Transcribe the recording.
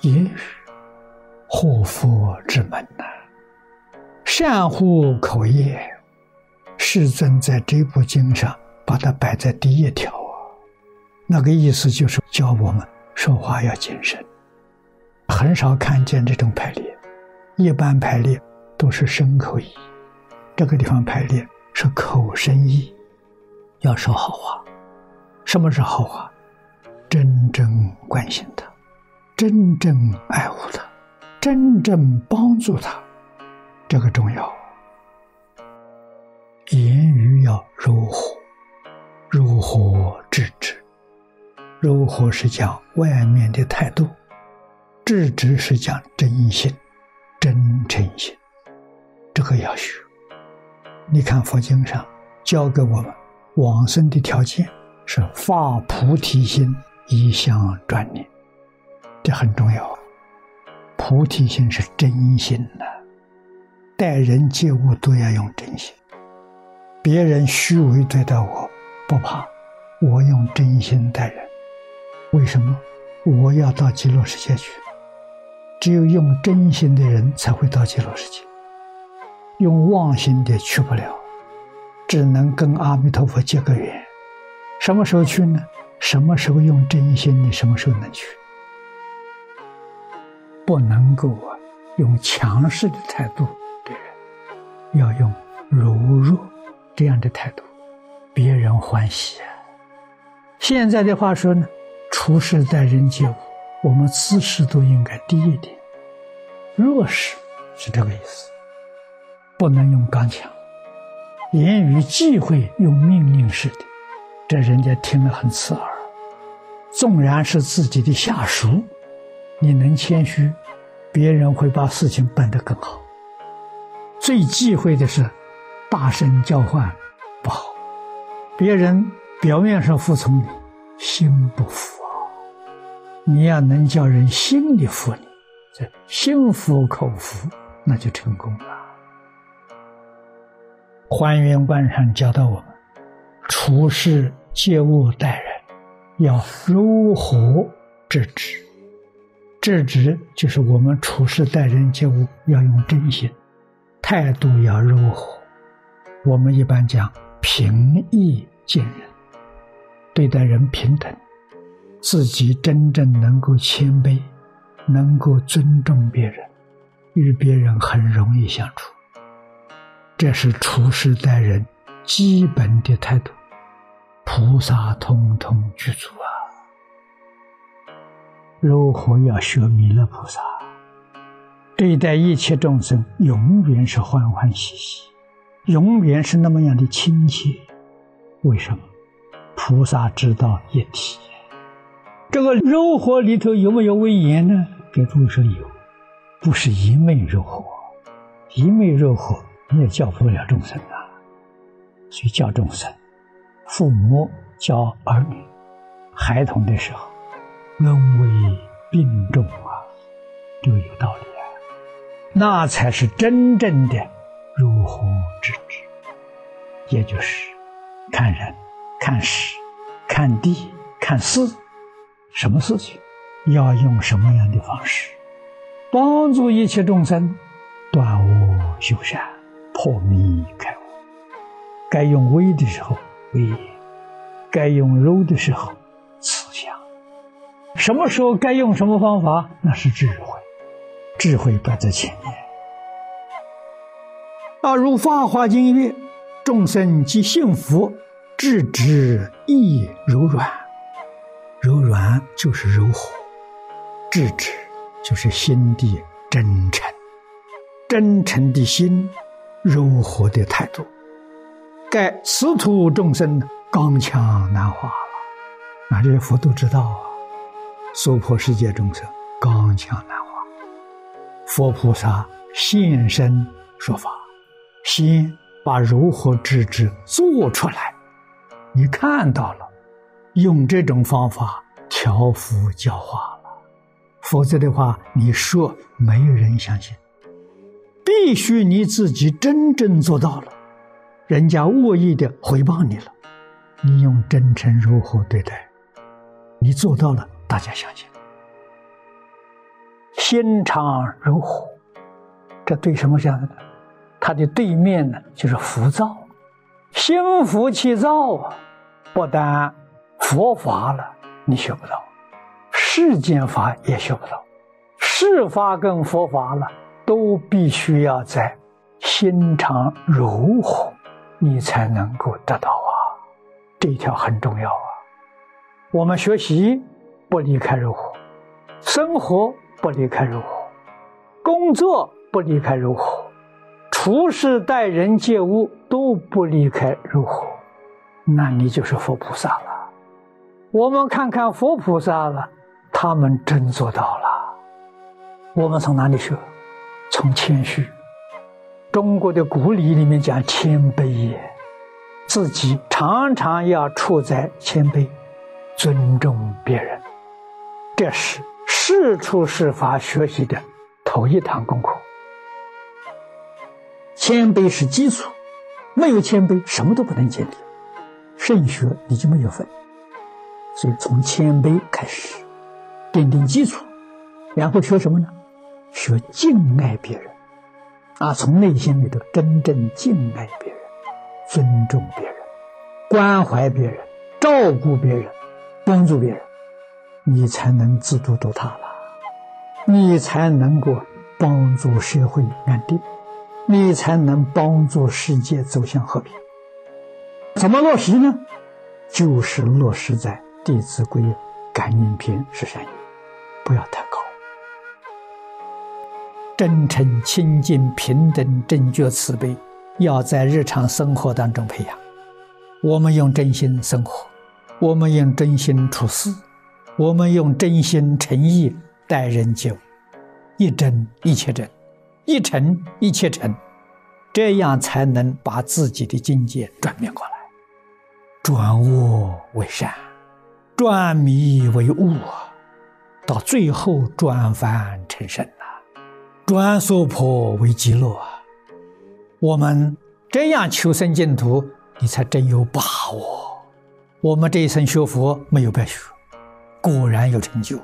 也许祸福之门呐、善护口业，世尊在这部经上把它摆在第一条啊，那个意思就是教我们说话要谨慎。很少看见这种排列，一般排列都是身口意，这个地方排列是口身意，要说好话。什么是好话？真正关心他，真正爱护他，真正帮助他，这个重要。言语要如何？如何制止？如何是讲外面的态度？制止是讲真心、真诚心，这个要学。你看佛经上教给我们往生的条件是发菩提心。一向专念，这很重要！菩提心是真心的，待人接物都要用真心。别人虚伪对待我，不怕，我用真心待人。为什么？我要到极乐世界去，只有用真心的人才会到极乐世界，用妄心的去不了，只能跟阿弥陀佛结个缘。什么时候去呢？什么时候用真心？你什么时候能去？不能够啊，用强势的态度对人，要用柔弱这样的态度，别人欢喜啊。现在的话说呢，处事待人接物，我们姿势都应该低一点，弱势是这个意思，不能用刚强，言语忌讳用命令式的。这人家听了很刺耳，纵然是自己的下属，你能谦虚，别人会把事情办得更好。最忌讳的是大声叫唤，不好。别人表面上服从你，心不服啊。你要能叫人心里服你，这心服口服，那就成功了。还原观上教导我。处事接物待人，要如何制止？制止就是我们处事待人接物要用真心，态度要如何？我们一般讲平易近人，对待人平等，自己真正能够谦卑，能够尊重别人，与别人很容易相处。这是处事待人基本的态度。菩萨通通具足啊！如何要学弥勒菩萨？对待一切众生，永远是欢欢喜喜，永远是那么样的亲切。为什么？菩萨知道一体。这个柔和里头有没有威严呢？给诸位说有，不是一味柔和，一味柔和你也教不了众生啊。所以教众生。父母教儿女，孩童的时候，恩威并重啊，这个有道理啊。那才是真正的如何制止，也就是看人、看事、看地、看事，什么事情要用什么样的方式，帮助一切众生断恶修善、破迷开悟。该用威的时候。威该用柔的时候，慈祥。什么时候该用什么方法？那是智慧，智慧摆在前面。啊，如《法华经》曰：“众生即幸福，智之亦柔软。柔软就是柔和，智之就是心地真诚，真诚的心，柔和的态度。”该此土众生刚强难化了，那这些佛都知道啊。娑婆世界众生刚强难化，佛菩萨现身说法，先把如何治之做出来，你看到了，用这种方法调伏教化了。否则的话，你说没有人相信，必须你自己真正做到了。人家恶意的回报你了，你用真诚如何对待，你做到了，大家相信。心肠如火。这对什么讲的呢？它的对面呢，就是浮躁。心浮气躁啊，不但佛法了你学不到，世间法也学不到。世法跟佛法了，都必须要在心肠如火，你才能够得到啊。这一条很重要啊。我们学习不离开如火，生活不离开如火，工作不离开如火。处事待人接物都不离开如火，那你就是佛菩萨了。我们看看佛菩萨了，他们真做到了。我们从哪里学？从谦虚。中国的古礼里面讲谦卑也，自己常常要处在谦卑，尊重别人。这是事出事法学习的头一堂功课。谦卑是基础，没有谦卑，什么都不能建立。圣学你就没有份，所以从谦卑开始，奠定基础，然后学什么呢？学敬爱别人，啊，从内心里头真正敬爱别人，尊重别人，关怀别人，照顾别人，帮助别人，你才能自度度他了，你才能够帮助社会安定。你才能帮助世界走向和平。怎么落实呢？就是落实在《弟子规》感应篇十三页，不要太。真诚、清净、平等、正觉、慈悲，要在日常生活当中培养。我们用真心生活，我们用真心处事，我们用真心诚意待人接物，一真一切真。一诚一切诚，这样才能把自己的境界转变过来，转恶为善，转迷为悟，到最后转凡成圣，转娑婆为极乐啊。我们这样求生净土，你才真有把握。我们这一生学佛没有白学，果然有成就。